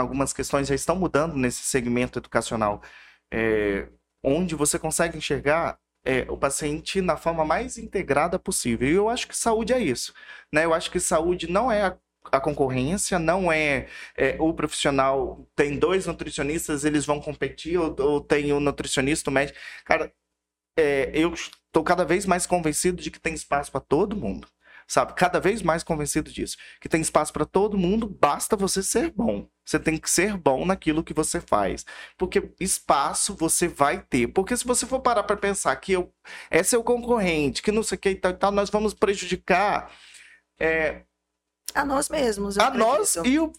algumas questões já estão mudando nesse segmento educacional, é, onde você consegue enxergar é, o paciente na forma mais integrada possível. E eu acho que saúde é isso. Né? Eu acho que saúde não é a, a concorrência, não é, é, o profissional tem dois nutricionistas, eles vão competir, ou, ou tem o um nutricionista, o médico. Cara, é, eu estou cada vez mais convencido de que tem espaço para todo mundo sabe? Cada vez mais convencido disso. Que tem espaço para todo mundo, basta você ser bom. Você tem que ser bom naquilo que você faz. Porque espaço você vai ter. Porque se você for parar para pensar que eu, é seu concorrente, que não sei o que e tal, e tal nós vamos prejudicar. É, a nós mesmos. A nós e, o,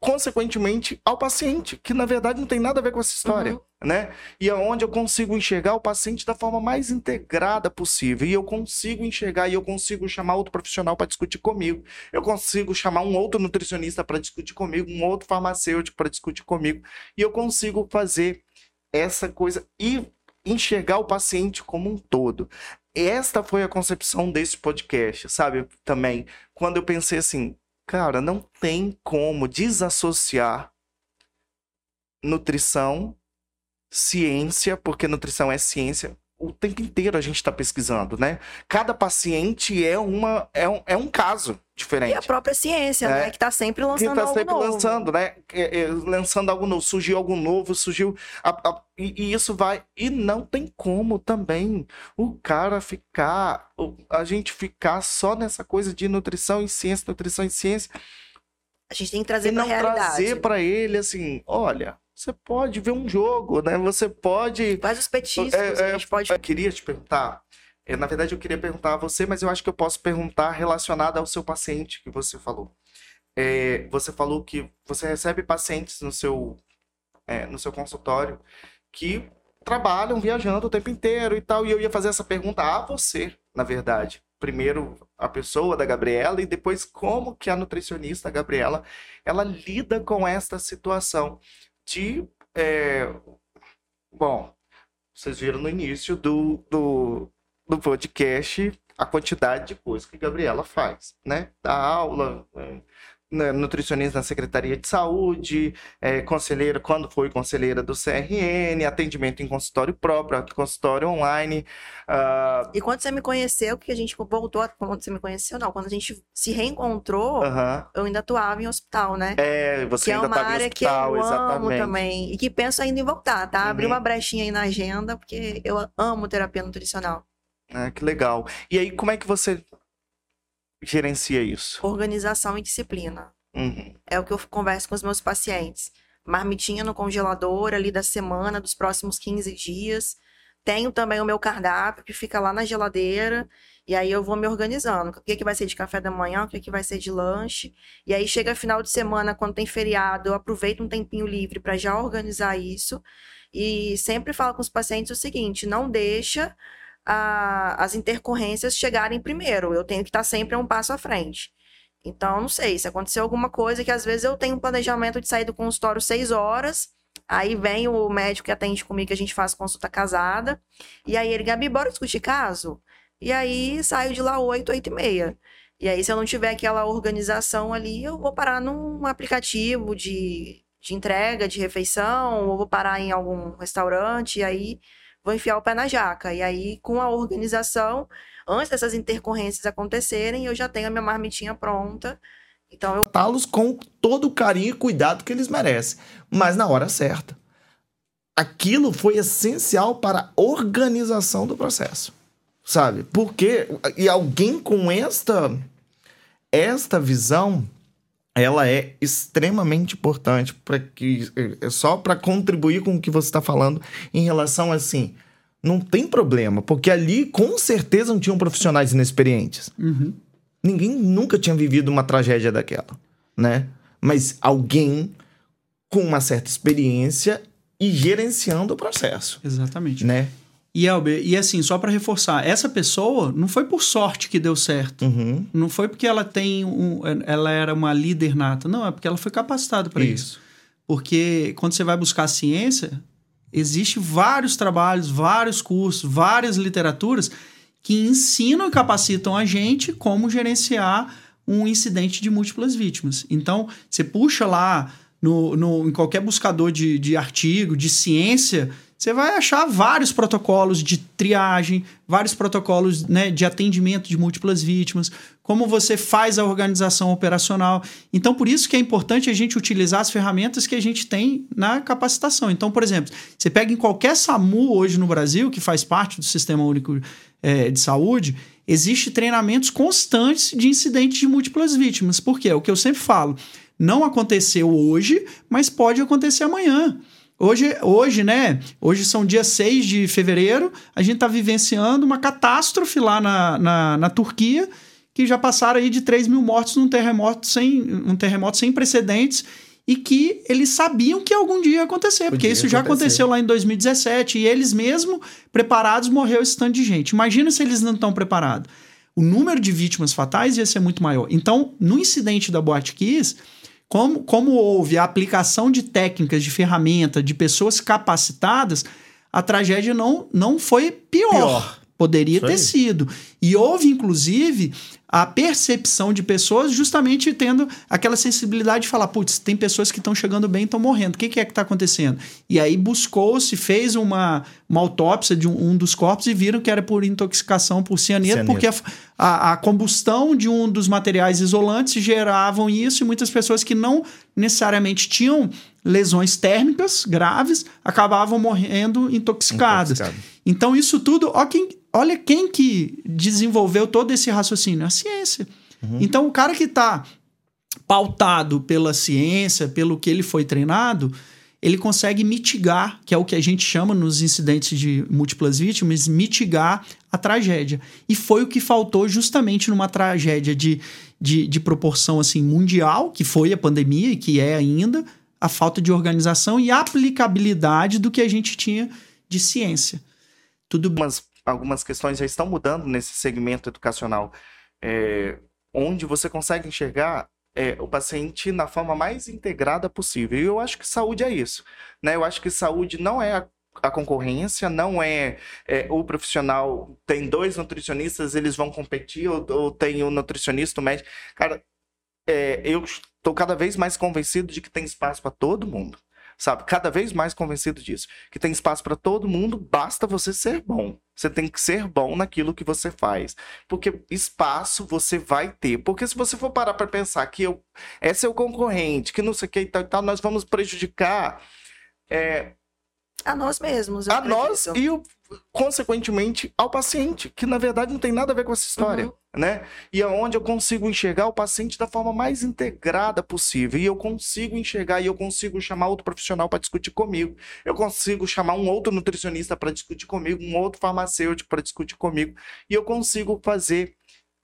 consequentemente, ao paciente, que na verdade não tem nada a ver com essa história. Uhum. Né? E aonde é eu consigo enxergar o paciente da forma mais integrada possível. E eu consigo enxergar e eu consigo chamar outro profissional para discutir comigo. Eu consigo chamar um outro nutricionista para discutir comigo, um outro farmacêutico para discutir comigo. E eu consigo fazer essa coisa e enxergar o paciente como um todo. Esta foi a concepção desse podcast, sabe? Também, quando eu pensei assim, cara, não tem como desassociar nutrição, ciência, porque nutrição é ciência, o tempo inteiro a gente está pesquisando, né? Cada paciente é, uma, é, um, é um caso diferente. E a própria ciência, é. né? Que está sempre lançando que tá sempre novo. lançando, né? É, é, lançando algo novo. Surgiu algo novo, surgiu... A, a, e, e, isso vai... E não tem como também o cara ficar... A gente ficar só nessa coisa de nutrição e ciência, nutrição e ciência. A gente tem que trazer para realidade. trazer para ele, assim, olha você pode ver um jogo, né? Você pode. Faz os petiscos, é, a gente pode. Eu queria te perguntar. É, na verdade, eu queria perguntar a você, mas eu acho que eu posso perguntar relacionado ao seu paciente que você falou. É, você falou que você recebe pacientes no seu, é, no seu consultório que trabalham viajando o tempo inteiro e tal. E eu ia fazer essa pergunta a você, na verdade. Primeiro a pessoa da Gabriela e depois como que a nutricionista Gabriela ela lida com esta situação de. É... Bom, vocês viram no início do, do, do podcast a quantidade de coisas que Gabriela faz, né? Da aula, é, nutricionista na Secretaria de Saúde, é, conselheira, quando foi conselheira do CRN, atendimento em consultório próprio, consultório online. Uh... E quando você me conheceu, que a gente voltou, quando você me conheceu, não, quando a gente se reencontrou, eu ainda atuava em hospital, né? É, você que ainda é uma área hospital, que eu exatamente. amo também, e que penso ainda em voltar, tá? Uhum. Abrir uma brechinha aí na agenda, porque eu amo terapia nutricional. Ah, que legal. E aí, como é que você gerencia isso? Organização e disciplina. Uhum. É o que eu converso com os meus pacientes. Marmitinha no congelador ali da semana, dos próximos 15 dias. Tenho também o meu cardápio que fica lá na geladeira. E aí eu vou me organizando. O que, que vai ser de café da manhã, o que, que vai ser de lanche. E aí chega final de semana, quando tem feriado, eu aproveito um tempinho livre para já organizar isso. E sempre falo com os pacientes o seguinte: não deixa a, as intercorrências chegarem primeiro. Eu tenho que estar sempre um passo à frente. Então, não sei, se aconteceu alguma coisa que às vezes eu tenho um planejamento de sair do consultório seis horas, aí vem o médico que atende comigo, que a gente faz consulta casada, e aí ele, Gabi, bora discutir caso? E aí saio de lá oito, oito e meia. E aí, se eu não tiver aquela organização ali, eu vou parar num aplicativo de, de entrega, de refeição, ou vou parar em algum restaurante, e aí vou enfiar o pé na jaca. E aí, com a organização, antes dessas intercorrências acontecerem, eu já tenho a minha marmitinha pronta. Então eu tratá-los com todo o carinho e cuidado que eles merecem, mas na hora certa. Aquilo foi essencial para a organização do processo. Sabe? Porque e alguém com esta esta visão ela é extremamente importante para que é só para contribuir com o que você está falando em relação assim não tem problema porque ali com certeza não tinham profissionais inexperientes uhum. ninguém nunca tinha vivido uma tragédia daquela né mas alguém com uma certa experiência e gerenciando o processo exatamente né e Elber, e assim, só para reforçar, essa pessoa não foi por sorte que deu certo. Uhum. Não foi porque ela tem um, ela era uma líder nata, não, é porque ela foi capacitada para isso. isso. Porque quando você vai buscar ciência, existe vários trabalhos, vários cursos, várias literaturas que ensinam e capacitam a gente como gerenciar um incidente de múltiplas vítimas. Então, você puxa lá no, no, em qualquer buscador de, de artigo, de ciência, você vai achar vários protocolos de triagem, vários protocolos né, de atendimento de múltiplas vítimas, como você faz a organização operacional. Então, por isso que é importante a gente utilizar as ferramentas que a gente tem na capacitação. Então, por exemplo, você pega em qualquer SAMU hoje no Brasil, que faz parte do Sistema Único é, de Saúde, existe treinamentos constantes de incidentes de múltiplas vítimas. Por quê? É o que eu sempre falo. Não aconteceu hoje, mas pode acontecer amanhã. Hoje, hoje, né? Hoje são dia 6 de fevereiro, a gente está vivenciando uma catástrofe lá na, na, na, Turquia, que já passaram aí de 3 mil mortos num terremoto sem, um terremoto sem precedentes e que eles sabiam que algum dia ia acontecer, Podia porque isso acontecer. já aconteceu lá em 2017 e eles mesmo preparados morreu esse tanto de gente. Imagina se eles não estão preparados. O número de vítimas fatais ia ser muito maior. Então, no incidente da Boate Kiss, como, como houve a aplicação de técnicas, de ferramenta, de pessoas capacitadas, a tragédia não, não foi pior. pior. Poderia ter sido. E houve, inclusive, a percepção de pessoas justamente tendo aquela sensibilidade de falar, putz, tem pessoas que estão chegando bem e estão morrendo, o que, que é que está acontecendo? E aí buscou-se, fez uma, uma autópsia de um, um, dos corpos e viram que era por intoxicação por cianeto, cianeto. porque a, a, a, combustão de um dos materiais isolantes geravam isso e muitas pessoas que não necessariamente tinham lesões térmicas graves acabavam morrendo intoxicadas. Intoxicado. Então isso tudo, ó quem olha quem que desenvolveu todo esse raciocínio? A ciência. Uhum. Então, o cara que está pautado pela ciência, pelo que ele foi treinado, ele consegue mitigar, que é o que a gente chama nos incidentes de múltiplas vítimas, mitigar a tragédia. E foi o que faltou justamente numa tragédia de, de, de proporção assim mundial, que foi a pandemia e que é ainda, a falta de organização e aplicabilidade do que a gente tinha de ciência. Tudo Mas algumas questões já estão mudando nesse segmento educacional, é, onde você consegue enxergar é, o paciente na forma mais integrada possível. E eu acho que saúde é isso. Né? Eu acho que saúde não é a, a concorrência, não é, é, o profissional. Tem dois nutricionistas, eles vão competir, ou, ou tem um nutricionista, um médico. Cara, é, eu estou cada vez mais convencido de que tem espaço para todo mundo sabe? Cada vez mais convencido disso. Que tem espaço para todo mundo, basta você ser bom. Você tem que ser bom naquilo que você faz. Porque espaço você vai ter. Porque se você for parar para pensar que eu, é seu concorrente, que não sei o que e tal, e tal nós vamos prejudicar. É, a nós mesmos. A nós e, o, consequentemente, ao paciente, que na verdade não tem nada a ver com essa história. Uhum. Né? E é onde eu consigo enxergar o paciente da forma mais integrada possível. E eu consigo enxergar e eu consigo chamar outro profissional para discutir comigo. Eu consigo chamar um outro nutricionista para discutir comigo, um outro farmacêutico para discutir comigo. E eu consigo fazer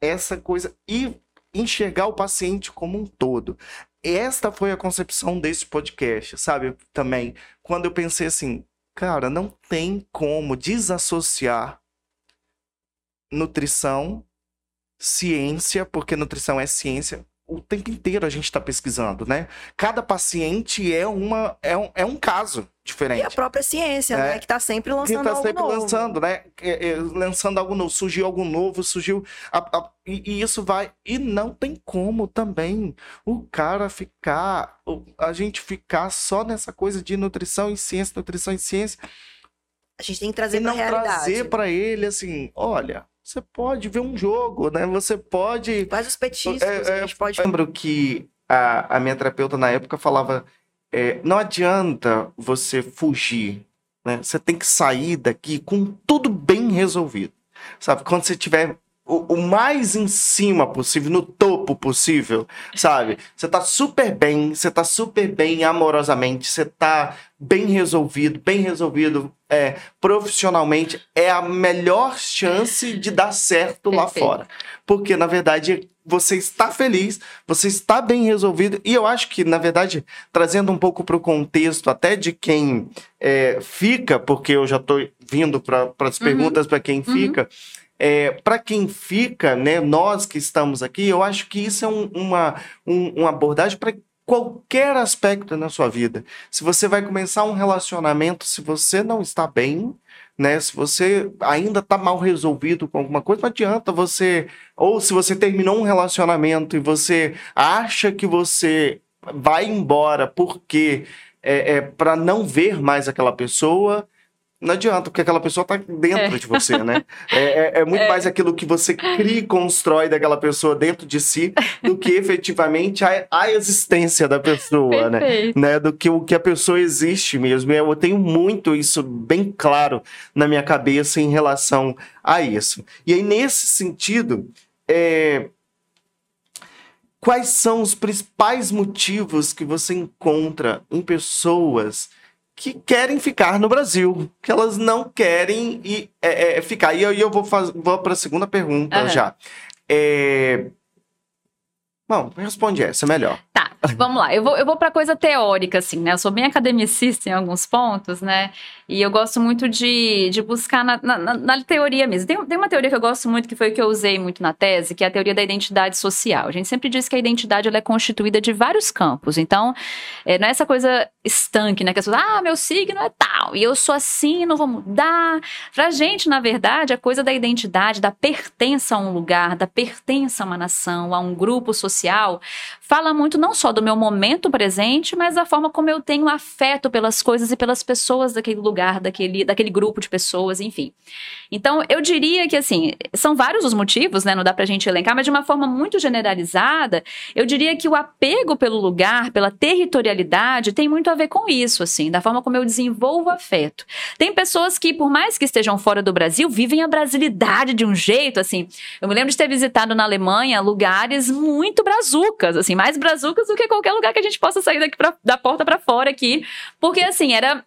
essa coisa e enxergar o paciente como um todo. Esta foi a concepção desse podcast, sabe? Também, quando eu pensei assim, cara, não tem como desassociar nutrição, ciência, porque nutrição é ciência, o tempo inteiro a gente está pesquisando, né? Cada paciente é, uma, é, um, é um caso diferente. E a própria ciência, né? é. né? Que está sempre lançando que tá sempre novo. lançando, né? É, é, lançando algo novo. Surgiu algo novo, surgiu... A, a, e, e, isso vai... E não tem como também o cara ficar... A gente ficar só nessa coisa de nutrição e ciência, nutrição e ciência. A gente tem que trazer para realidade. trazer para ele, assim, olha você pode ver um jogo, né? Você pode. Faz os petiscos, é, a gente pode. Eu lembro que a, a minha terapeuta na época falava: é, não adianta você fugir, né? Você tem que sair daqui com tudo bem resolvido. Sabe? Quando você tiver o, o, mais em cima possível, no topo possível, sabe? Você tá super bem, você tá super bem amorosamente, você tá bem resolvido, bem resolvido é, profissionalmente, é a melhor chance de dar certo lá fora. Porque, na verdade, você está feliz, você está bem resolvido, e eu acho que, na verdade, trazendo um pouco para o contexto até de quem é, fica, porque eu já estou vindo para as uhum. perguntas para quem uhum. fica é, para quem fica, né, nós que estamos aqui, eu acho que isso é um, uma, um, uma abordagem para qualquer aspecto na sua vida. Se você vai começar um relacionamento, se você não está bem, né? Se você ainda está mal resolvido com alguma coisa, não adianta você. Ou se você terminou um relacionamento e você acha que você vai embora porque é, é para não ver mais aquela pessoa, não adianta, porque aquela pessoa tá dentro é. de você, né? É, é, é muito é. mais aquilo que você cria e constrói daquela pessoa dentro de si do que efetivamente a, a existência da pessoa, né? né? Do que o que a pessoa existe mesmo. Eu tenho muito isso bem claro na minha cabeça em relação a isso. E aí, nesse sentido, é, quais são os principais motivos que você encontra em pessoas que querem ficar no Brasil, que elas não querem ir, é, é, ficar. E aí eu vou, vou para a segunda pergunta uhum. já. É... Bom, responde essa, melhor. Tá, vamos lá. Eu vou, eu vou para coisa teórica, assim, né? Eu sou bem academicista em alguns pontos, né? E eu gosto muito de, de buscar na, na, na, teoria mesmo. Tem, tem uma teoria que eu gosto muito, que foi que eu usei muito na tese, que é a teoria da identidade social. A gente sempre diz que a identidade ela é constituída de vários campos. Então, é, não é essa coisa estanque, né? Que as pessoas, ah, meu signo é tal, e eu sou assim, não vou mudar. Pra gente, na verdade, a coisa da identidade, da pertença a um lugar, da pertença a uma nação, a um grupo social, social fala muito não só do meu momento presente, mas da forma como eu tenho afeto pelas coisas e pelas pessoas daquele lugar daquele, daquele grupo de pessoas, enfim. Então, eu diria que, assim, são vários os motivos, né? Não dá pra gente elencar, mas de uma forma muito generalizada, eu diria que o apego pelo lugar, pela territorialidade, tem muito a ver com isso, assim, da forma como eu desenvolvo afeto. Tem pessoas que, por mais que estejam fora do Brasil, vivem a brasilidade de um jeito, assim. Eu me lembro de ter visitado na Alemanha lugares muito brazucas, assim, mais brazucas do que qualquer lugar que a gente possa sair daqui pra, da porta para fora aqui, porque, assim, era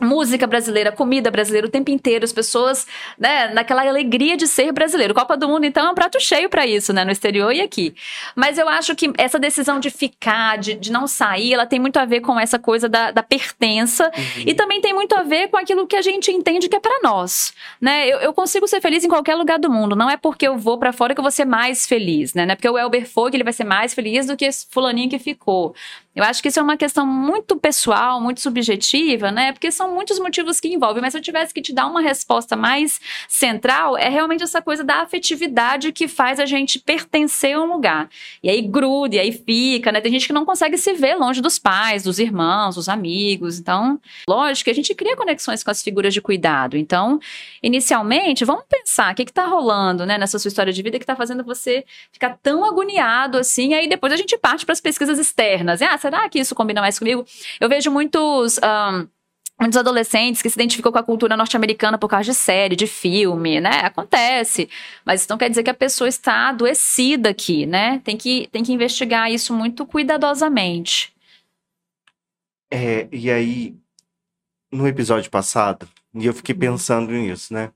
música brasileira, comida brasileira o tempo inteiro, as pessoas, né, naquela alegria de ser brasileiro. Copa do Mundo, então, é um prato cheio para isso, né, no exterior e aqui. Mas eu acho que essa decisão de ficar, de, de não sair, ela tem muito a ver com essa coisa da, da pertença uhum. e também tem muito a ver com aquilo que a gente entende que é para nós, né? Eu, eu, consigo ser feliz em qualquer lugar do mundo, não é porque eu vou para fora que eu vou ser mais feliz, né? Não é porque o Elber foi que ele vai ser mais feliz do que esse fulaninho que ficou. Eu acho que isso é uma questão muito pessoal, muito subjetiva, né? Porque são muitos motivos que envolvem. Mas se eu tivesse que te dar uma resposta mais central, é realmente essa coisa da afetividade que faz a gente pertencer a um lugar. E aí gruda, e aí fica, né? Tem gente que não consegue se ver longe dos pais, dos irmãos, dos amigos. Então, lógico que a gente cria conexões com as figuras de cuidado. Então, inicialmente, vamos pensar o que está rolando, né, nessa sua história de vida que está fazendo você ficar tão agoniado assim. Aí depois a gente parte para as pesquisas externas. Ah, será que isso combina mais comigo? Eu vejo muitos. Um, muitos adolescentes que se identificam com a cultura norte-americana por causa de série, de filme, né? Acontece. Mas isso não quer dizer que a pessoa está adoecida aqui, né? Tem que, tem que investigar isso muito cuidadosamente. É, e aí, no episódio passado, e eu fiquei uhum. pensando nisso, né?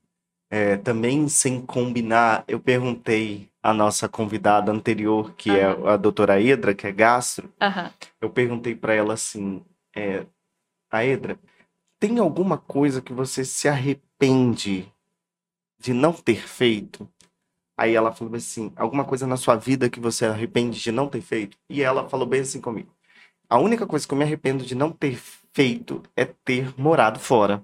É, também sem combinar, eu perguntei à nossa convidada anterior, que uhum. é a doutora Edra, que é gastro, uhum. eu perguntei para ela assim, é, a Edra, tem alguma coisa que você se arrepende de não ter feito? Aí ela falou assim, alguma coisa na sua vida que você arrepende de não ter feito? E ela falou bem assim comigo, a única coisa que eu me arrependo de não ter feito é ter morado fora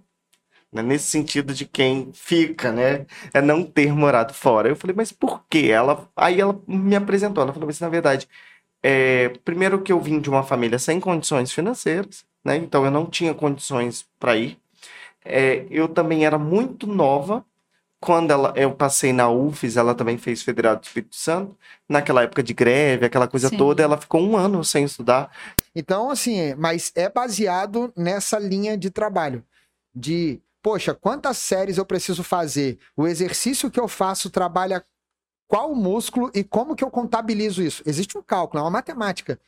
né? nesse sentido de quem fica, né? É não ter morado fora. Eu falei, mas por quê? Ela, aí ela me apresentou, ela falou, mas na verdade, é, primeiro que eu vim de uma família sem condições financeiras, né? Então eu não tinha condições para ir. É, eu também era muito nova quando ela, eu passei na UFES, ela também fez Federal do Espírito Santo. Naquela época de greve, aquela coisa Sim. toda, ela ficou um ano sem estudar. Então, assim, mas é baseado nessa linha de trabalho de poxa, quantas séries eu preciso fazer? O exercício que eu faço trabalha qual músculo e como que eu contabilizo isso? Existe um cálculo, é uma matemática.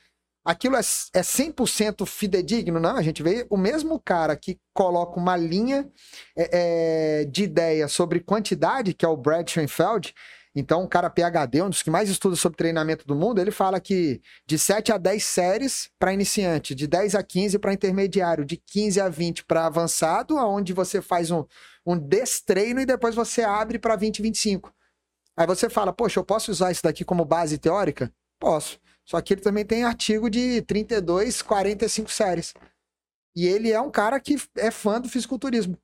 Aquilo é, é 100% fidedigno? Não, a gente vê o mesmo cara que coloca uma linha é, é, de ideia sobre quantidade, que é o Brad Schoenfeld, então, um cara PhD, um dos que mais estuda sobre treinamento do mundo, ele fala que de 7 a 10 séries para iniciante, de 10 a 15 para intermediário, de 15 a 20 para avançado, aonde você faz um, um destreino e depois você abre para 20 e 25. Aí você fala, poxa, eu posso usar isso daqui como base teórica? Posso. Só que ele também tem artigo de 32, 45 séries. E ele é um cara que é fã do fisiculturismo.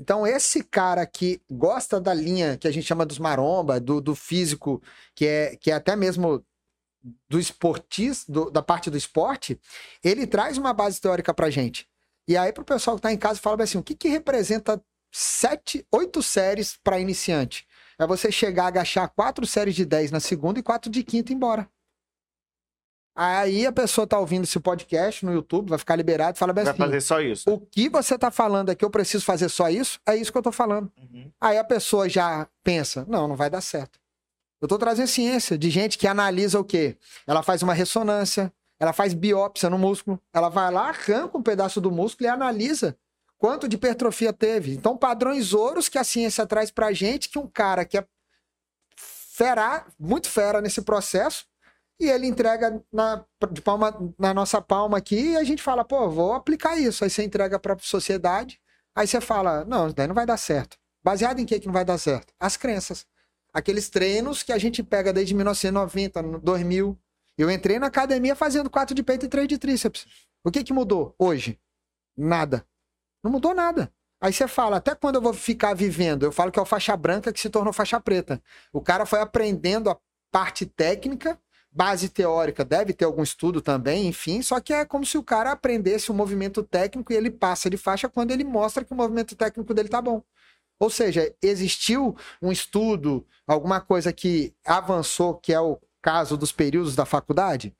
Então, esse cara que gosta da linha que a gente chama dos maromba, do, do físico, que é, que é até mesmo do esportista, do, da parte do esporte, ele traz uma base teórica pra gente. E aí, pro pessoal que tá em casa, fala assim: o que, que representa sete, oito séries para iniciante? É você chegar, agachar quatro séries de 10 na segunda e quatro de quinta embora. Aí a pessoa tá ouvindo esse podcast no YouTube, vai ficar liberado e fala bem Vai assim: fazer só isso. o que você tá falando é que eu preciso fazer só isso? É isso que eu tô falando. Uhum. Aí a pessoa já pensa: não, não vai dar certo. Eu tô trazendo ciência de gente que analisa o quê? Ela faz uma ressonância, ela faz biópsia no músculo, ela vai lá, arranca um pedaço do músculo e analisa quanto de hipertrofia teve. Então, padrões ouros que a ciência traz pra gente, que um cara que é fera, muito fera nesse processo, e ele entrega na, de palma, na nossa palma aqui, e a gente fala, pô, vou aplicar isso. Aí você entrega pra sociedade, aí você fala, não, daí não vai dar certo. Baseado em que que não vai dar certo? As crenças. Aqueles treinos que a gente pega desde 1990, no 2000. Eu entrei na academia fazendo 4 de peito e 3 de tríceps. O que que mudou hoje? Nada. Não mudou nada. Aí você fala, até quando eu vou ficar vivendo? Eu falo que é o faixa branca que se tornou faixa preta. O cara foi aprendendo a parte técnica, base teórica, deve ter algum estudo também, enfim, só que é como se o cara aprendesse o movimento técnico e ele passa de faixa quando ele mostra que o movimento técnico dele tá bom. Ou seja, existiu um estudo, alguma coisa que avançou, que é o caso dos períodos da faculdade?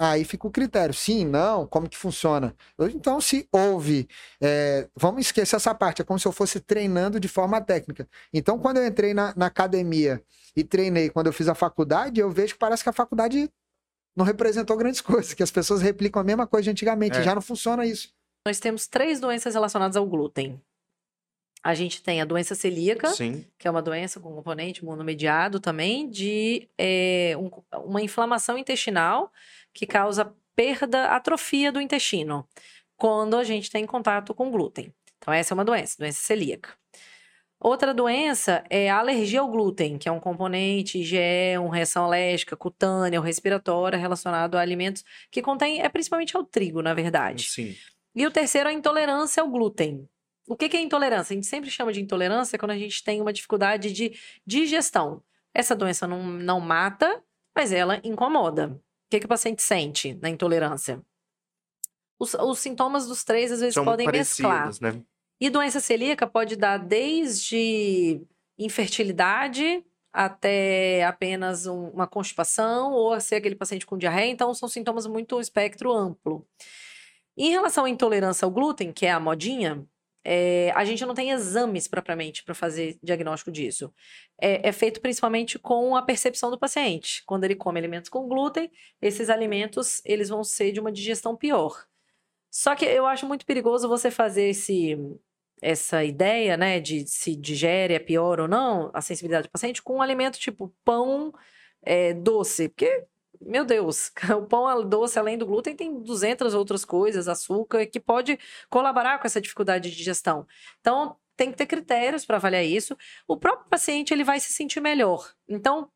Aí fica o critério, sim, não, como que funciona? Então, se houve, é, vamos esquecer essa parte, é como se eu fosse treinando de forma técnica. Então, quando eu entrei na, na academia e treinei quando eu fiz a faculdade, eu vejo que parece que a faculdade não representou grandes coisas, que as pessoas replicam a mesma coisa de antigamente, É. já não funciona isso. Nós temos três doenças relacionadas ao glúten. A gente tem a doença celíaca, Sim. que é uma doença com componente imunomediado também, de é, um- uma inflamação intestinal que causa perda, atrofia do intestino, quando a gente tem contato com glúten. Então, essa é uma doença, doença celíaca. Outra doença é a alergia ao glúten, que é um componente IgE, uma reação alérgica, cutânea ou respiratória relacionado a alimentos que contém, é principalmente ao trigo, na verdade. Sim. E o terceiro é a intolerância ao glúten. O que é intolerância? A gente sempre chama de intolerância quando a gente tem uma dificuldade de digestão. Essa doença não, não mata, mas ela incomoda. O que, que o paciente sente na intolerância? Os, os sintomas dos três às vezes São podem mesclar. né? E doença celíaca pode dar desde infertilidade até apenas um- uma constipação ou ser aquele paciente com diarreia. Então, são sintomas muito espectro amplo. Em relação à intolerância ao glúten, que é a modinha, é, a gente não tem exames propriamente para fazer diagnóstico disso. É, é feito principalmente com a percepção do paciente. Quando ele come alimentos com glúten, esses alimentos eles vão ser de uma digestão pior. Só que eu acho muito perigoso você fazer esse, essa ideia, né, de se digere é pior ou não, a sensibilidade do paciente, com um alimento tipo pão é, doce. Porque, meu Deus, o pão doce, além do glúten, tem 200 outras coisas, açúcar, que pode colaborar com essa dificuldade de digestão. Então, tem que ter critérios para avaliar isso. O próprio paciente, ele vai se sentir melhor. Então,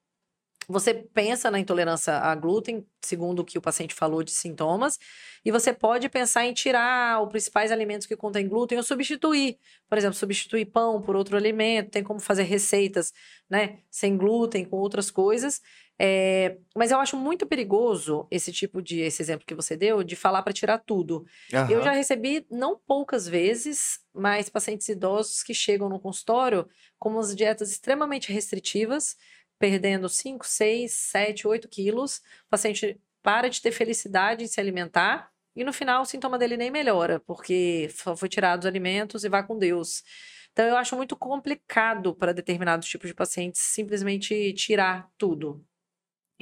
você pensa na intolerância a glúten, segundo o que o paciente falou de sintomas, e você pode pensar em tirar os principais alimentos que contêm glúten ou substituir. Por exemplo, substituir pão por outro alimento, tem como fazer receitas, né, sem glúten, com outras coisas. É, mas eu acho muito perigoso esse tipo de, esse exemplo que você deu, de falar para tirar tudo. Eu Aham. já recebi, não poucas vezes, mas pacientes idosos que chegam no consultório com umas dietas extremamente restritivas, perdendo 5, 6, 7, 8 quilos. O paciente para de ter felicidade em se alimentar e no final o sintoma dele nem melhora, porque só foi tirado os alimentos e vai com Deus. Então eu acho muito complicado para determinados tipos de pacientes simplesmente tirar tudo.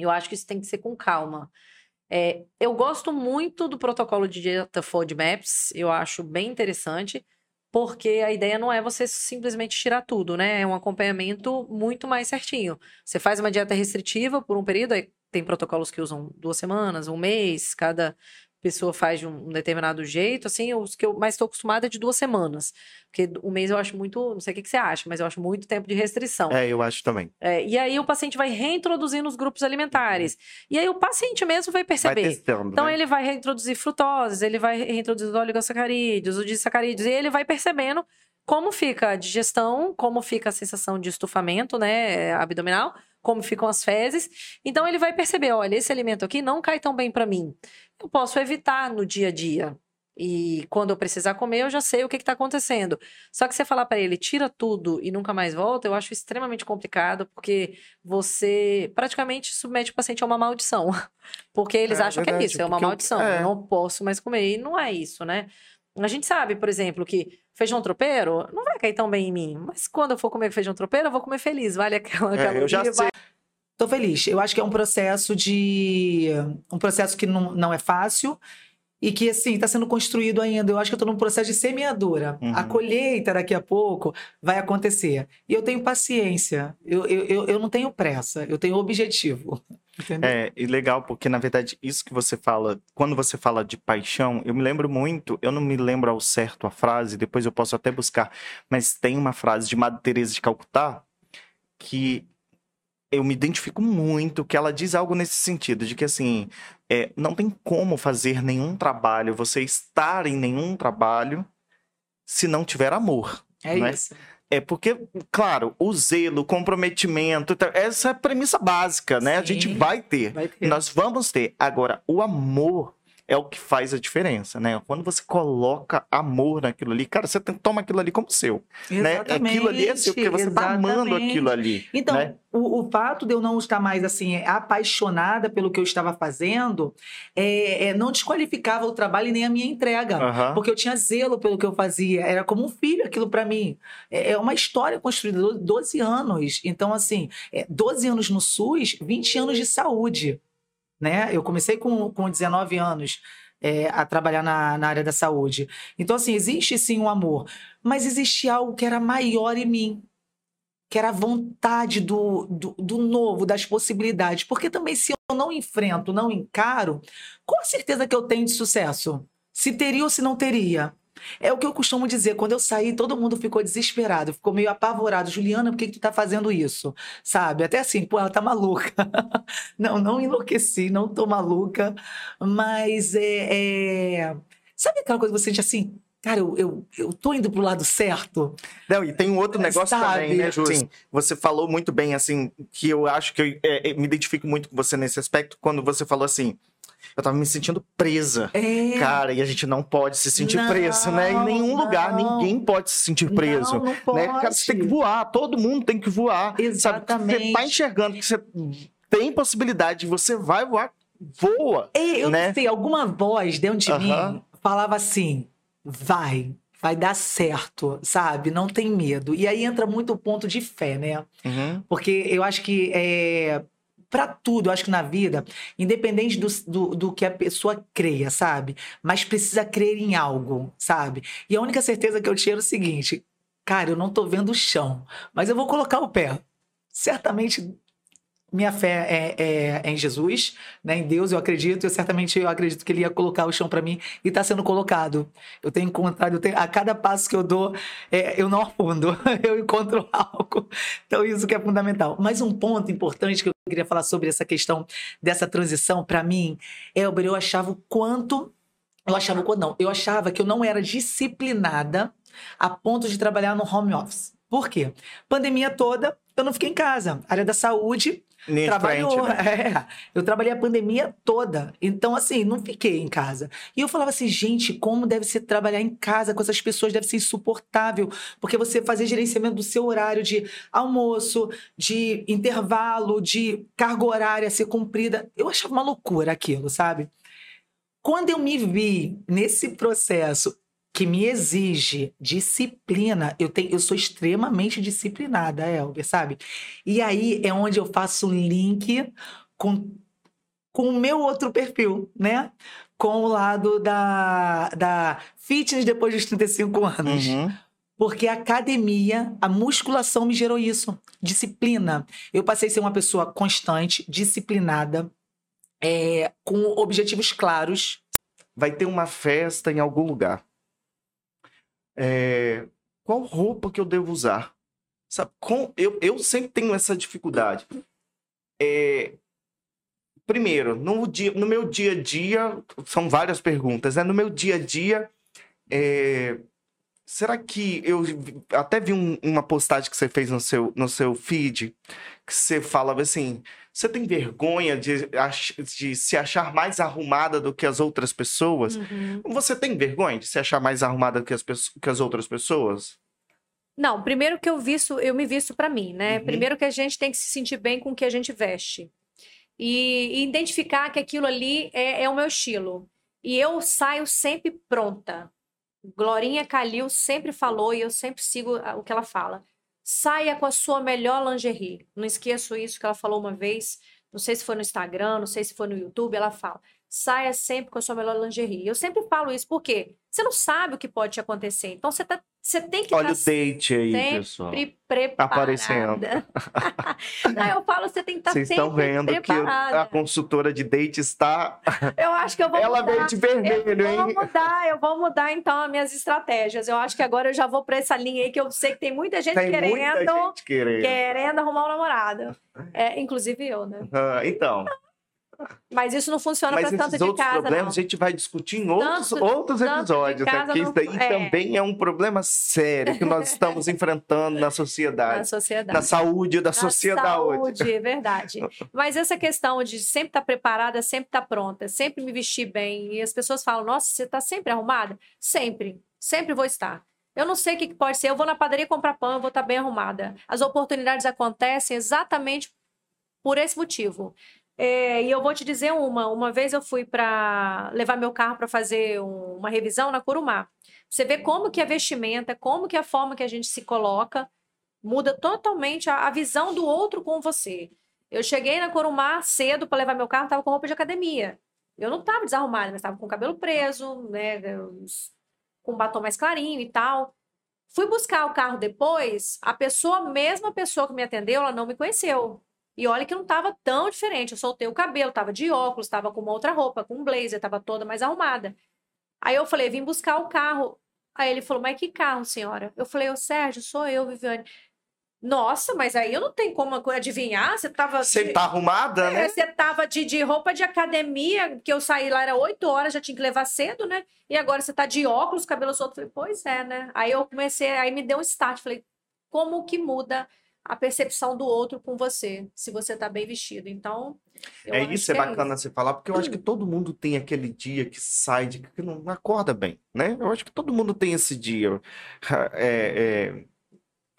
Eu acho que isso tem que ser com calma. É, eu gosto muito do protocolo de dieta FODMAPs, eu acho bem interessante, porque a ideia não é você simplesmente tirar tudo, né? É um acompanhamento muito mais certinho. Você faz uma dieta restritiva por um período, aí tem protocolos que usam duas semanas, um mês, cada pessoa faz de um determinado jeito, assim, os que eu mais estou acostumada é de duas semanas, porque um mês eu acho muito, não sei o que que você acha, mas eu acho muito tempo de restrição. É, eu acho também. É, e aí o paciente vai reintroduzindo os grupos alimentares. E aí o paciente mesmo vai Vai perceber. testando, Então né? ele vai reintroduzir frutoses, ele vai reintroduzir os oligosacarídeos, os disacarídeos, e ele vai percebendo como fica a digestão, como fica a sensação de estufamento, né, abdominal, como ficam as fezes. Então ele vai perceber, olha, esse alimento aqui não cai tão bem para mim. Eu posso evitar no dia a dia. E quando eu precisar comer, eu já sei o que está acontecendo. Só que você falar para ele, tira tudo e nunca mais volta, eu acho extremamente complicado, porque você praticamente submete o paciente a uma maldição. Porque eles É acham que é verdade, isso, é uma porque eu- maldição. é. Eu não posso mais comer. E não é isso, né? A gente sabe, por exemplo, que feijão tropeiro não vai cair tão bem em mim. Mas quando eu for comer feijão tropeiro, eu vou comer feliz. Vale aquela É, eu já sei. Tô feliz. Eu acho que é um processo de. Um processo que não, não é fácil e que, assim, está sendo construído ainda. Eu acho que eu tô num processo de semeadura. Uhum. A colheita daqui a pouco vai acontecer. E eu tenho paciência. Eu, eu, eu, eu não tenho pressa. Eu tenho objetivo. Entendeu? É, e legal, porque na verdade, isso que você fala, quando você fala de paixão, eu me lembro muito, eu não me lembro ao certo a frase, depois eu posso até buscar, mas tem uma frase de Madre Teresa de Calcutá que eu me identifico muito, que ela diz algo nesse sentido, de que assim, é, não tem como fazer nenhum trabalho, você estar em nenhum trabalho, se não tiver amor. É né? isso. É porque, claro, o zelo, o comprometimento, tá- essa é a premissa básica, né? A gente Sim. vai ter. Vai ter. Nós vamos ter. Agora, o amor é o que faz a diferença, né? Quando você coloca amor naquilo ali, cara, você tem- toma aquilo ali como seu, né? Aquilo ali é seu, porque você tá amando exatamente. aquilo ali. Então, né? o, o fato de eu não estar mais assim apaixonada pelo que eu estava fazendo é, é, não desqualificava o trabalho e nem a minha entrega. Aham. Porque eu tinha zelo pelo que eu fazia. Era como um filho aquilo para mim. É é uma história construída, do- 12 anos. Então, assim, é, 12 anos no SUS, 20 anos de saúde. Né? Eu comecei com, com 19 anos é, a trabalhar na, na área da saúde. Então, assim, existe sim um amor. Mas existe algo que era maior em mim. Que era a vontade do, do, do novo, das possibilidades. Porque também, se eu não enfrento, não encaro, qual a certeza que eu tenho de sucesso? Se teria ou se não teria? É o que eu costumo dizer. Quando eu saí, todo mundo ficou desesperado, ficou meio apavorado. Juliana, por que, que tu tá fazendo isso? Sabe? Até assim, pô, ela tá maluca. não, não enlouqueci, não tô maluca. Mas é. é... Sabe aquela coisa que você sente assim? Cara, eu, eu, eu tô indo pro lado certo. Não, e tem um outro negócio Sabe? também, né, Ju? Assim, você falou muito bem, assim, que eu acho que eu é, é, me identifico muito com você nesse aspecto, quando você falou assim, eu tava me sentindo presa. É. Cara, e a gente não pode se sentir Não, preso, né? Em nenhum lugar, não. ninguém pode se sentir preso. Não, não pode. né? Cara, você tem que voar, todo mundo tem que voar. Sabe? Você Exatamente. tá enxergando que você tem possibilidade, você vai voar, voa. Eu né? não sei, alguma voz dentro de Aham. mim falava assim: vai, vai dar certo, sabe? Não tem medo. E aí entra muito o ponto de fé, né? Uhum. Porque eu acho que é, para tudo, eu acho que na vida, independente do, do, do que a pessoa creia, sabe? Mas precisa crer em algo, sabe? E a única certeza que eu tinha era o seguinte: cara, eu não tô vendo o chão, mas eu vou colocar o pé. Certamente. Minha fé é, é- é em Jesus, né? em Deus eu acredito, e certamente eu acredito que Ele ia colocar o chão para mim e está sendo colocado. Eu tenho encontrado, eu tenho- a cada passo que eu dou, é, eu não afundo, eu encontro algo. Então, isso que é fundamental. Mas um ponto importante que eu queria falar sobre essa questão dessa transição, para mim, Elber, eu achava o quanto. Eu achava o quanto não. Eu achava que eu não era disciplinada a ponto de trabalhar no home office. Por quê? Pandemia toda, eu não fiquei em casa. Área da saúde, De trabalhou. frente, né? É, eu trabalhei a pandemia toda. Então, assim, não fiquei em casa. E eu falava assim, gente, como deve ser trabalhar em casa com essas pessoas? Deve ser insuportável. Porque você fazer gerenciamento do seu horário de almoço, de intervalo, de carga horária ser cumprida. Eu achava uma loucura aquilo, sabe? Quando eu me vi nesse processo que me exige disciplina, eu, tenho, eu sou extremamente disciplinada, Elber, sabe? E aí é onde eu faço o link com, com o meu outro perfil, né? Com o lado da, da fitness depois dos 35 anos. Uhum. Porque a academia, a musculação me gerou isso. Disciplina. Eu passei a ser uma pessoa constante, disciplinada, é, com objetivos claros. Vai ter uma festa em algum lugar. É, Qual roupa que eu devo usar? Sabe, com... eu, eu sempre tenho essa dificuldade. É, Primeiro, no, dia, no meu dia a dia, são várias perguntas, né? No meu dia a dia, é, será que eu até vi um- uma postagem que você fez no seu, no seu feed que você falava assim: você tem vergonha de, de se achar mais arrumada do que as outras pessoas? Uhum. Você tem vergonha de se achar mais arrumada do que as, que as outras pessoas? Não, primeiro que eu visto, eu me visto pra mim, né? Uhum. Primeiro que a gente tem que se sentir bem com o que a gente veste. E, e identificar que aquilo ali é, é o meu estilo. E eu saio sempre pronta. Glorinha Calil sempre falou e eu sempre sigo o que ela fala. Saia com a sua melhor lingerie. Não esqueço isso que ela falou uma vez. Não sei se foi no Instagram, não sei se foi no YouTube. Ela fala: saia sempre com a sua melhor lingerie. Eu sempre falo isso, porque você não sabe o que pode te acontecer. Então você, tá, você tem que Olha estar o date aí, sempre pessoal. preparada. Aparecendo. não, eu falo, você tem que estar Vocês sempre estão vendo que preparada. a consultora de date está. Eu acho que eu vou Ela mudar. veio de vermelho, eu vou hein? mudar, eu vou mudar então as minhas estratégias. Eu acho que agora eu já vou para essa linha aí que eu sei que tem muita gente Tem querendo, muita gente querendo. querendo arrumar um namorado. É, inclusive eu, né? Ah, então, Mas isso não funciona para tanto de outros casa, problemas não. a gente vai discutir em outros, Tanto- outros tanto episódios, né? Porque isso não- daí é. também é um problema sério que nós estamos enfrentando na Na sociedade. sociedade. Na saúde da Na sociedade. saúde, é verdade. Mas essa questão de sempre estar preparada, sempre estar pronta, sempre me vestir bem. E as pessoas falam: Nossa, você está sempre arrumada? Sempre. Sempre vou estar. Eu não sei o que que pode ser. Eu vou na padaria comprar pão, eu vou estar bem arrumada. As oportunidades acontecem exatamente por esse motivo. É, e eu vou te dizer uma. Uma vez eu fui para levar meu carro para fazer um- uma revisão na Curumá. Você vê como que a vestimenta, como que a forma que a gente se coloca muda totalmente a, a visão do outro com você. Eu cheguei na Corumá cedo para levar meu carro, estava com roupa de academia. Eu não estava desarrumada, mas estava com o cabelo preso, né, com batom mais clarinho e tal. Fui buscar o carro depois, a pessoa, mesma pessoa que me atendeu, ela não me conheceu. E olha que não estava tão diferente. Eu soltei o cabelo, estava de óculos, estava com uma outra roupa, com um blazer, estava toda mais arrumada. Aí eu falei, vim buscar o carro. Aí ele falou, mas que carro, senhora? Eu falei, ô Sérgio, sou eu, Viviane. Nossa, mas aí eu não tenho como adivinhar. Você tava. Você de- tá arrumada, É, né? Você tava de, de roupa de academia, que eu saí lá, era 8 horas, já tinha que levar cedo, né? E agora você tá de óculos, cabelo solto. Falei, pois é, né? Aí eu comecei, aí me deu um start. Falei, como que muda a percepção do outro com você, se você tá bem vestido? Então. É isso, é que bacana isso. você falar, porque eu acho que todo mundo tem aquele dia que sai de que não acorda bem, né? Eu acho que todo mundo tem esse dia é, é,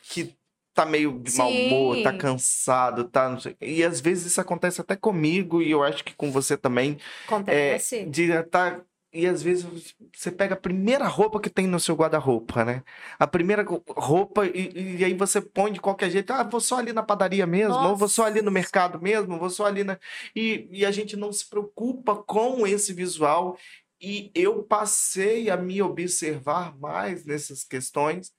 que tá meio de mau humor, tá cansado, tá. não sei- E às vezes isso acontece até comigo, e eu acho que com você também. Acontece. de tá e às vezes você pega a primeira roupa que tem no seu guarda-roupa, né? A primeira roupa e, e aí você põe de qualquer jeito, ah, vou só ali na padaria mesmo, ou vou só ali no Nossa. mercado mesmo, vou só ali na e, e a gente não se preocupa com esse visual e eu passei a me observar mais nessas questões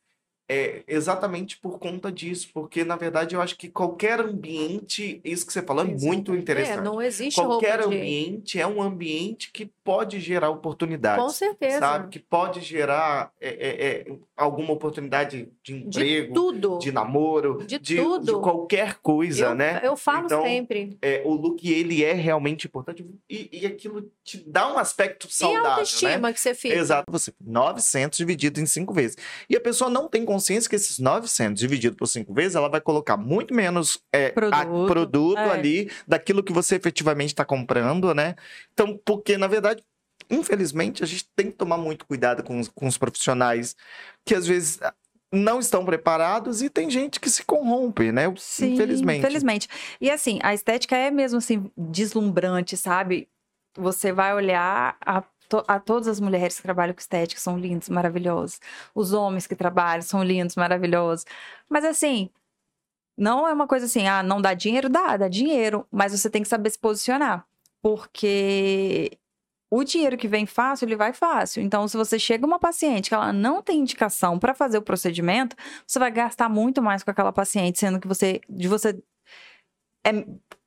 é, exatamente por conta disso, porque na verdade eu acho que qualquer ambiente, isso que você falou é muito É, interessante. não existe Qualquer roupa de... ambiente é um ambiente que pode gerar oportunidades. Com certeza. Sabe? Que pode gerar é, é, é, alguma oportunidade de De emprego, tudo. de namoro, De de, tudo. de qualquer coisa, eu, né? eu falo Então, sempre. É, o look, ele é realmente importante e, e aquilo te dá um aspecto E a saudável, né? autoestima que você fica. Exato. Você, 900 dividido em 5 vezes. E a pessoa não tem consciência que esses 900 dividido por 5 vezes, ela vai colocar muito menos é, a- Produto. produto É. ali daquilo que você efetivamente está comprando, né? Então, porque, na verdade, infelizmente, a gente tem que tomar muito cuidado com os, com os profissionais que às vezes não estão preparados e tem gente que se corrompe, né? Sim, infelizmente. Infelizmente. E assim, a estética é mesmo assim, deslumbrante, sabe? Você vai olhar a, to- a todas as mulheres que trabalham com estética, são lindos, maravilhosos. Os homens que trabalham são lindos, maravilhosos. Mas assim, não é uma coisa assim, ah, não dá dinheiro? Dá, dá dinheiro. Mas você tem que saber se posicionar. Porque o dinheiro que vem fácil, ele vai fácil. Então, se você chega uma paciente que ela não tem indicação para fazer o procedimento, você vai gastar muito mais com aquela paciente, sendo que você, de você, é,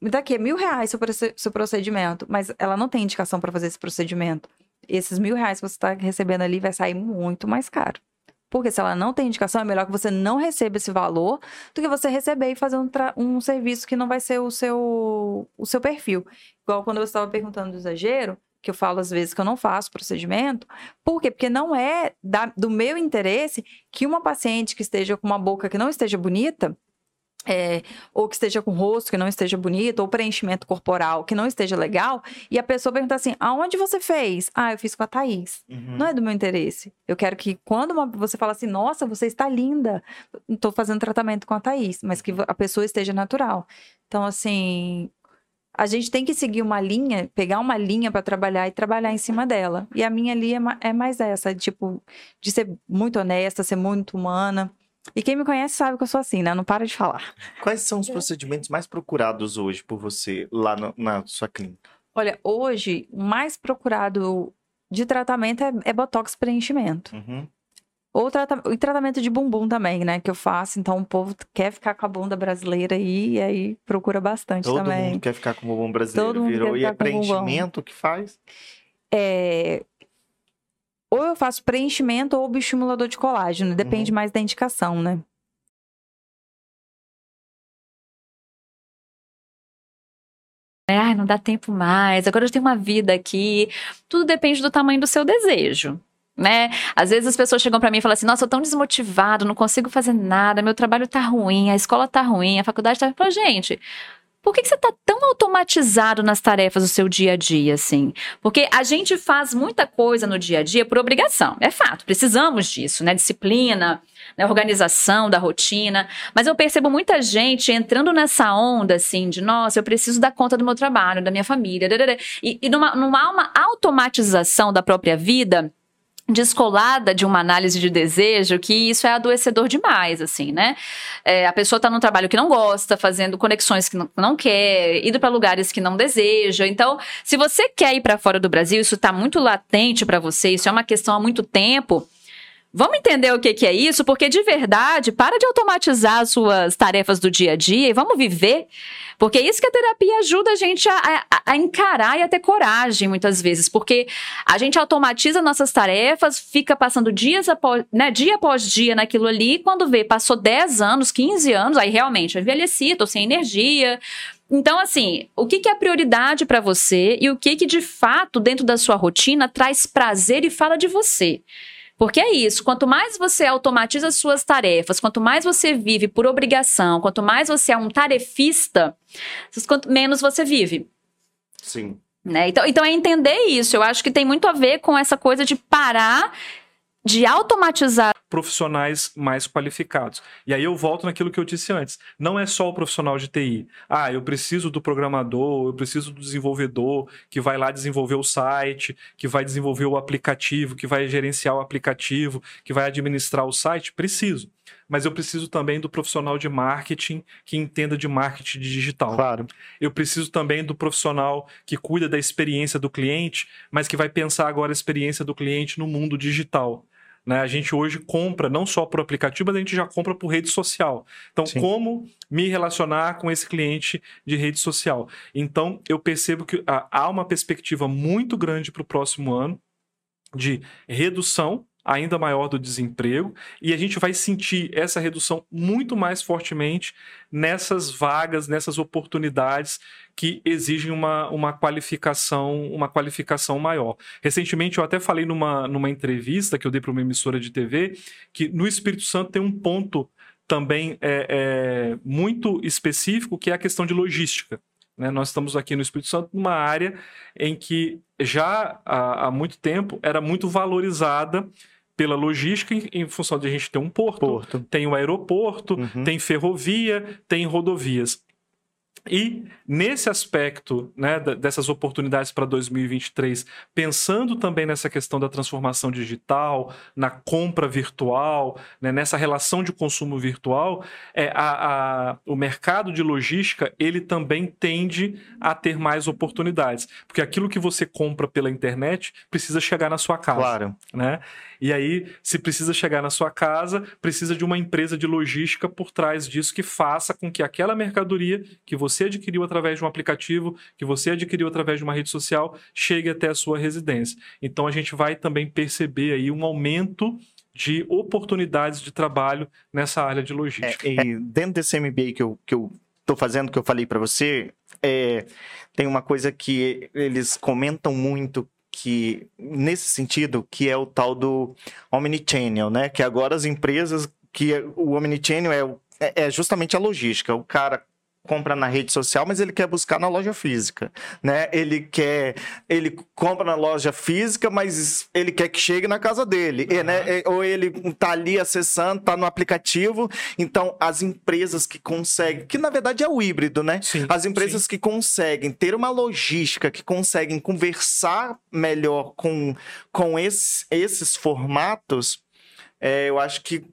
me dá aqui, mil reais seu, seu procedimento, mas ela não tem indicação para fazer esse procedimento. Esses mil reais que você está recebendo ali vai sair muito mais caro. Porque se ela não tem indicação, é melhor que você não receba esse valor do que você receber e fazer um, um serviço que não vai ser o seu, o seu perfil. Igual quando eu estava perguntando do exagero, que eu falo às vezes que eu não faço procedimento. Por quê? Porque não é da, do meu interesse que uma paciente que esteja com uma boca que não esteja bonita, é, ou que esteja com rosto que não esteja bonito, ou preenchimento corporal que não esteja legal, e a pessoa pergunta assim: aonde você fez? Ah, eu fiz com a Thaís. Uhum. Não é do meu interesse. Eu quero que quando uma- você fala assim, nossa, você está linda, estou fazendo tratamento com a Thaís, mas que a pessoa esteja natural. Então, assim, a gente tem que seguir uma linha, pegar uma linha para trabalhar e trabalhar em cima dela. E a minha linha é é mais essa, tipo, de ser muito honesta, ser muito humana. E quem me conhece sabe que eu sou assim, né? Não para de falar. Quais são os procedimentos mais procurados hoje por você lá no- na sua clínica? Olha, hoje, o mais procurado de tratamento é, é botox preenchimento. Uhum. Ou trata- e tratamento de bumbum também, né? Que eu faço. Então, o povo quer ficar com a bunda brasileira aí, e aí procura bastante Todo também. mundo quer ficar com o bumbum brasileiro, Todo mundo virou. quer E é ficar com o bumbum. preenchimento que faz? É, Ou eu faço preenchimento ou bioestimulador de colágeno. Depende mais da indicação, né? É, Ai, não dá tempo mais, agora eu tenho uma vida aqui. Tudo depende do tamanho do seu desejo. Né? Às vezes as pessoas chegam pra mim e falam assim: Nossa, eu tô tão desmotivado, não consigo fazer nada, meu trabalho tá ruim, a escola tá ruim, a faculdade tá. Eu falo, gente, por que, que você tá tão automatizado nas tarefas do seu dia a dia, assim? Porque a gente faz muita coisa no dia a dia por obrigação, é fato, precisamos disso, né? Disciplina, né? organização da rotina. Mas eu percebo muita gente entrando nessa onda, assim, de nossa, eu preciso dar conta do meu trabalho, da minha família, e, e numa, numa uma automatização da própria vida descolada de uma análise de desejo, que isso é adoecedor demais, assim, né? É, a pessoa tá num trabalho que não gosta, fazendo conexões que não, não quer, indo para lugares que não deseja. Então, se você quer ir para fora do Brasil, isso tá muito latente para você, isso é uma questão há muito tempo. Vamos entender o que, que é isso, porque de verdade, para de automatizar as suas tarefas do dia a dia e vamos viver. Porque é isso que a terapia ajuda a gente a, a- a encarar e a ter coragem, muitas vezes. Porque a gente automatiza nossas tarefas, fica passando dias após, né, dia após dia naquilo ali, quando vê, passou 10 anos, 15 anos, aí realmente eu envelheci, tô sem energia. Então, assim, o que, que é prioridade para você e o que, que de fato, dentro da sua rotina, traz prazer e fala de você? Porque é isso, quanto mais você automatiza as suas tarefas, quanto mais você vive por obrigação, quanto mais você é um tarefista, quanto menos você vive. Sim. Né? Então, então é entender isso. Eu acho que tem muito a ver com essa coisa de parar de automatizar. profissionais mais qualificados. E aí eu volto naquilo que eu disse antes. Não é só o profissional de TI. Ah, eu preciso do programador, eu preciso do desenvolvedor que vai lá desenvolver o site, que vai desenvolver o aplicativo, que vai gerenciar o aplicativo, que vai administrar o site. Preciso. Mas eu preciso também do profissional de marketing que entenda de marketing digital. Claro. Eu preciso também do profissional que cuida da experiência do cliente, mas que vai pensar agora a experiência do cliente no mundo digital. Né? A gente hoje compra não só por aplicativo, mas a gente já compra por rede social. Então, Sim. como me relacionar com esse cliente de rede social? Então, eu percebo que ah, há uma perspectiva muito grande para o próximo ano de redução ainda maior do desemprego e a gente vai sentir essa redução muito mais fortemente nessas vagas, nessas oportunidades que exigem uma, uma qualificação, uma qualificação maior. Recentemente eu até falei numa, numa entrevista que eu dei para uma emissora de TV que no Espírito Santo tem um ponto também é, é, muito específico que é a questão de logística. né? Nós estamos aqui no Espírito Santo numa área em que já há, há muito tempo era muito valorizada pela logística em, função de a gente ter um porto, Porto. tem o aeroporto, Uhum. tem ferrovia, tem rodovias. E nesse aspecto né, dessas oportunidades para 2023, pensando também nessa questão da transformação digital, na compra virtual, né, nessa relação de consumo virtual, é, a- a- o mercado de logística ele também tende a ter mais oportunidades. Porque aquilo que você compra pela internet precisa chegar na sua casa Claro. né? E aí, se precisa chegar na sua casa, precisa de uma empresa de logística por trás disso que faça com que aquela mercadoria que você adquiriu através de um aplicativo, que você adquiriu através de uma rede social, chegue até a sua residência. Então a gente vai também perceber aí um aumento de oportunidades de trabalho nessa área de logística. É, dentro desse MBA que eu, que eu fazendo, que eu falei para você, é, tem uma coisa que eles comentam muito que nesse sentido, que é o tal do omnichannel, né? Que agora as empresas que o omnichannel é, é é justamente a logística. O cara compra na rede social, mas ele quer buscar na loja física, né? Ele quer, ele compra na loja física, mas ele quer que chegue na casa dele, e, né? É, Ou ele tá ali acessando, tá no aplicativo. Então, as empresas que conseguem, que na verdade é o híbrido, né? Sim, As empresas que conseguem ter uma logística, que conseguem conversar melhor com, com esses, esses formatos, é, eu acho que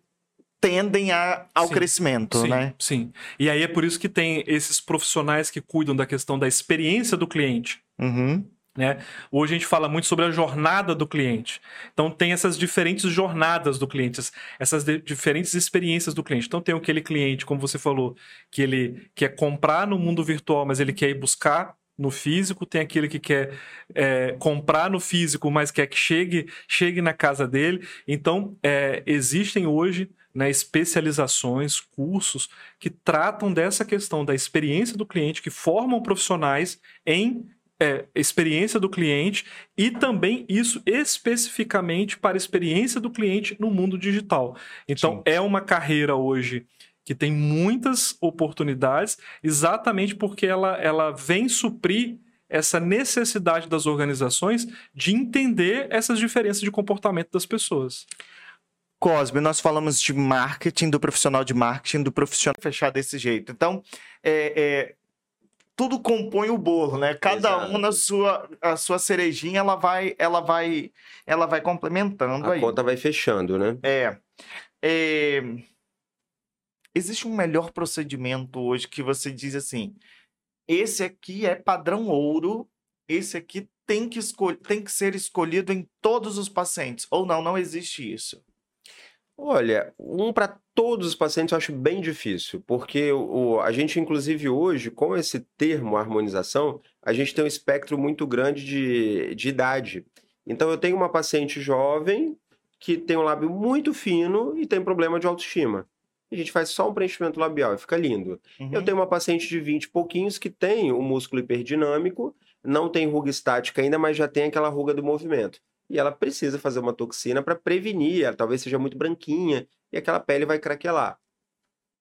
tendem a, ao Sim, crescimento, sim, né? Sim. E aí é por isso que tem esses profissionais que cuidam da questão da experiência do cliente. Uhum. Né? Hoje a gente fala muito sobre a jornada do cliente. Então tem essas diferentes jornadas do cliente, es- essas diferentes experiências do cliente. Então tem aquele cliente, como você falou, que ele quer comprar no mundo virtual, mas ele quer ir buscar no físico. Tem aquele que quer é, comprar no físico, mas quer que chegue, chegue na casa dele. Então é, existem hoje né, especializações, cursos que tratam dessa questão da experiência do cliente, que formam profissionais em é, experiência do cliente e também isso especificamente para experiência do cliente no mundo digital. Então, Sim. é uma carreira hoje que tem muitas oportunidades, exatamente porque ela, ela vem suprir essa necessidade das organizações de entender essas diferenças de comportamento das pessoas. Cosme, nós falamos de marketing, do profissional de marketing, do profissional fechar desse jeito. Então, é, é, tudo compõe o bolo, né? Cada Exato. um na sua, a sua cerejinha, ela vai, ela vai, ela vai complementando A aí. conta vai fechando, né? É. É, Existe um melhor procedimento hoje que você diz assim: esse aqui é padrão ouro, esse aqui tem que, escol- tem que ser escolhido em todos os pacientes. Ou não, não existe isso. Olha, um para todos os pacientes eu acho bem difícil, porque o, a gente, inclusive hoje, com esse termo harmonização, a gente tem um espectro muito grande de, de idade. Então, eu tenho uma paciente jovem que tem um lábio muito fino e tem problema de autoestima. A gente faz só um preenchimento labial e fica lindo. Eu Uhum. tenho uma paciente de 20 e pouquinhos que tem o músculo hiperdinâmico, não tem ruga estática ainda, mas já tem aquela ruga do movimento. E ela precisa fazer uma toxina para prevenir, ela talvez seja muito branquinha e aquela pele vai craquelar.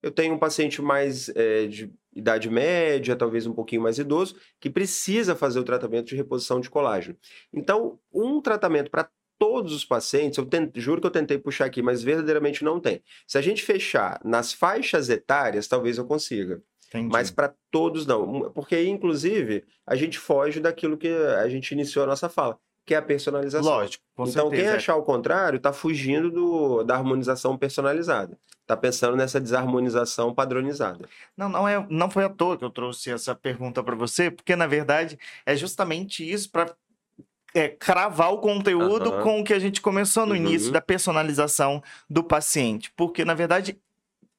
Eu tenho um paciente mais eh, de idade média, talvez um pouquinho mais idoso, que precisa fazer o tratamento de reposição de colágeno. Então, um tratamento para todos os pacientes, eu juro que eu tentei puxar aqui, mas verdadeiramente não tem. Se a gente fechar nas faixas etárias, talvez eu consiga. Entendi. Mas para todos não. Porque aí, inclusive, a gente foge daquilo que a gente iniciou a nossa fala, que é a personalização. Lógico, com então, quem certeza. é. achar o contrário está fugindo do, da harmonização personalizada. Está pensando nessa desarmonização padronizada. Não, não, é, não foi à toa que eu trouxe essa pergunta para você, porque na verdade é justamente isso para cravar o conteúdo Aham. com o que a gente começou no Uhum. início da personalização do paciente. Porque na verdade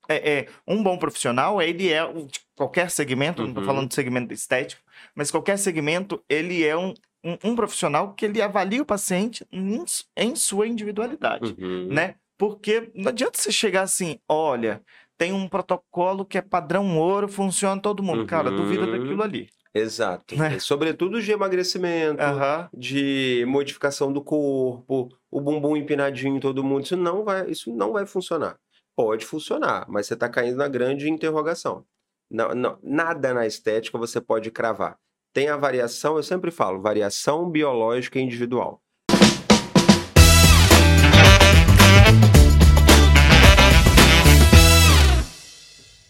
é, é, um bom profissional, ele é de qualquer segmento, não estou Uhum. falando de segmento estético, mas qualquer segmento, ele é um, um, um profissional que ele avalia o paciente em, em sua individualidade Uhum. né? Porque não adianta você chegar assim, olha, tem um protocolo que é padrão ouro, funciona todo mundo. Cara, duvida Uhum. daquilo ali. Exato. Né? Sobretudo de emagrecimento, Aham. de modificação do corpo, o bumbum empinadinho em todo mundo. Isso não vai, isso não vai funcionar. Pode funcionar, mas você está caindo na grande interrogação. Não, não- nada na estética você pode cravar. Tem a variação, eu sempre falo, variação biológica individual.